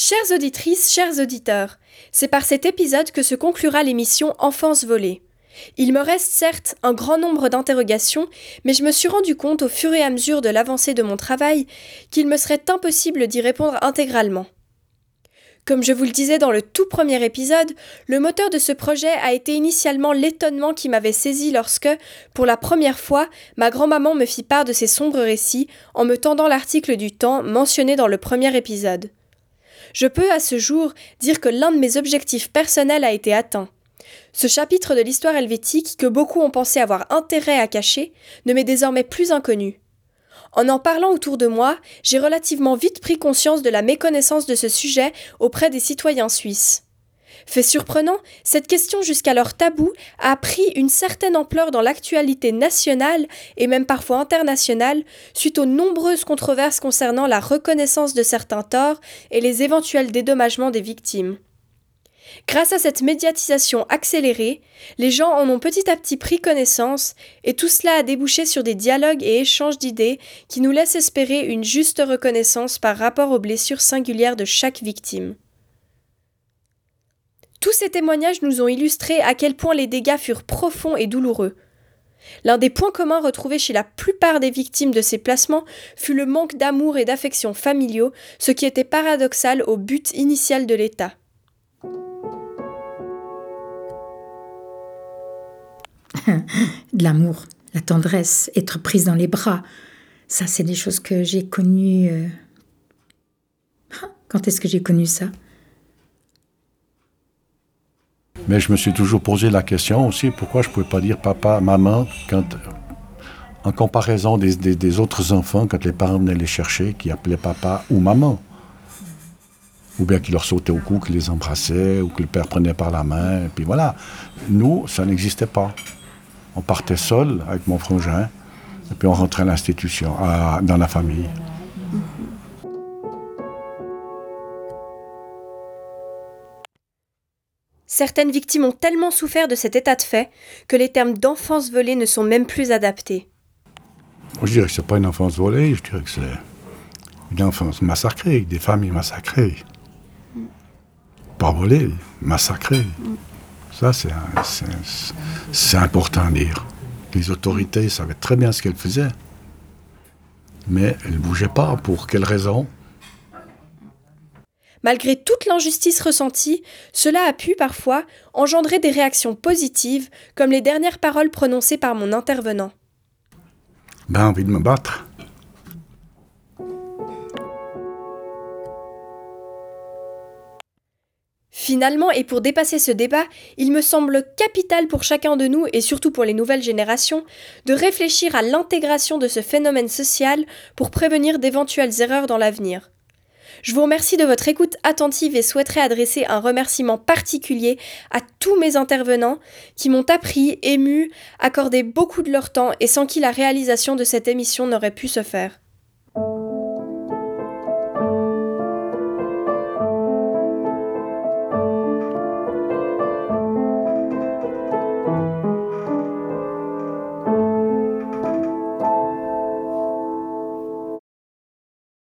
Chères auditrices, chers auditeurs, c'est par cet épisode que se conclura l'émission Enfance volée. Il me reste certes un grand nombre d'interrogations, mais je me suis rendu compte au fur et à mesure de l'avancée de mon travail qu'il me serait impossible d'y répondre intégralement. Comme je vous le disais dans le tout premier épisode, le moteur de ce projet a été initialement l'étonnement qui m'avait saisi lorsque, pour la première fois, ma grand-maman me fit part de ses sombres récits en me tendant l'article du temps mentionné dans le premier épisode. Je peux à ce jour dire que l'un de mes objectifs personnels a été atteint. Ce chapitre de l'histoire helvétique que beaucoup ont pensé avoir intérêt à cacher ne m'est désormais plus inconnu. En en parlant autour de moi, j'ai relativement vite pris conscience de la méconnaissance de ce sujet auprès des citoyens suisses. Fait surprenant, cette question jusqu'alors taboue a pris une certaine ampleur dans l'actualité nationale et même parfois internationale suite aux nombreuses controverses concernant la reconnaissance de certains torts et les éventuels dédommagements des victimes. Grâce à cette médiatisation accélérée, les gens en ont petit à petit pris connaissance, et tout cela a débouché sur des dialogues et échanges d'idées qui nous laissent espérer une juste reconnaissance par rapport aux blessures singulières de chaque victime. Tous ces témoignages nous ont illustré à quel point les dégâts furent profonds et douloureux. L'un des points communs retrouvés chez la plupart des victimes de ces placements fut le manque d'amour et d'affection familiaux, ce qui était paradoxal au but initial de l'État. de l'amour, la tendresse, être prise dans les bras, ça c'est des choses que j'ai connues. Euh, quand est-ce que j'ai connu ça? Mais je me suis toujours posé la question aussi, pourquoi je ne pouvais pas dire papa, maman, quand, en comparaison des, autres enfants, quand les parents venaient les chercher, qui appelaient papa ou maman. Ou bien qui leur sautaient au cou, qui les embrassaient, ou que le père prenait par la main, et puis voilà. Nous, ça n'existait pas. On partait seul avec mon frangin, et puis on rentrait à l'institution, dans la famille. Certaines victimes ont tellement souffert de cet état de fait que les termes d'enfance volée ne sont même plus adaptés. je dirais que c'est pas une enfance volée, je dirais que c'est une enfance massacrée, des familles massacrées. Pas volée, massacrées. Ça, c'est important à dire. Les autorités savaient très bien ce qu'elles faisaient. Mais elles ne bougeaient pas. Pour quelle raison? Malgré toute l'injustice ressentie, cela a pu parfois engendrer des réactions positives, comme les dernières paroles prononcées par mon intervenant. Ben, envie de me battre. Finalement, et pour dépasser ce débat, il me semble capital pour chacun de nous, et surtout pour les nouvelles générations, de réfléchir à l'intégration de ce phénomène social pour prévenir d'éventuelles erreurs dans l'avenir. Je vous remercie de votre écoute attentive et souhaiterais adresser un remerciement particulier à tous mes intervenants qui m'ont appris, ému, accordé beaucoup de leur temps et sans qui la réalisation de cette émission n'aurait pu se faire.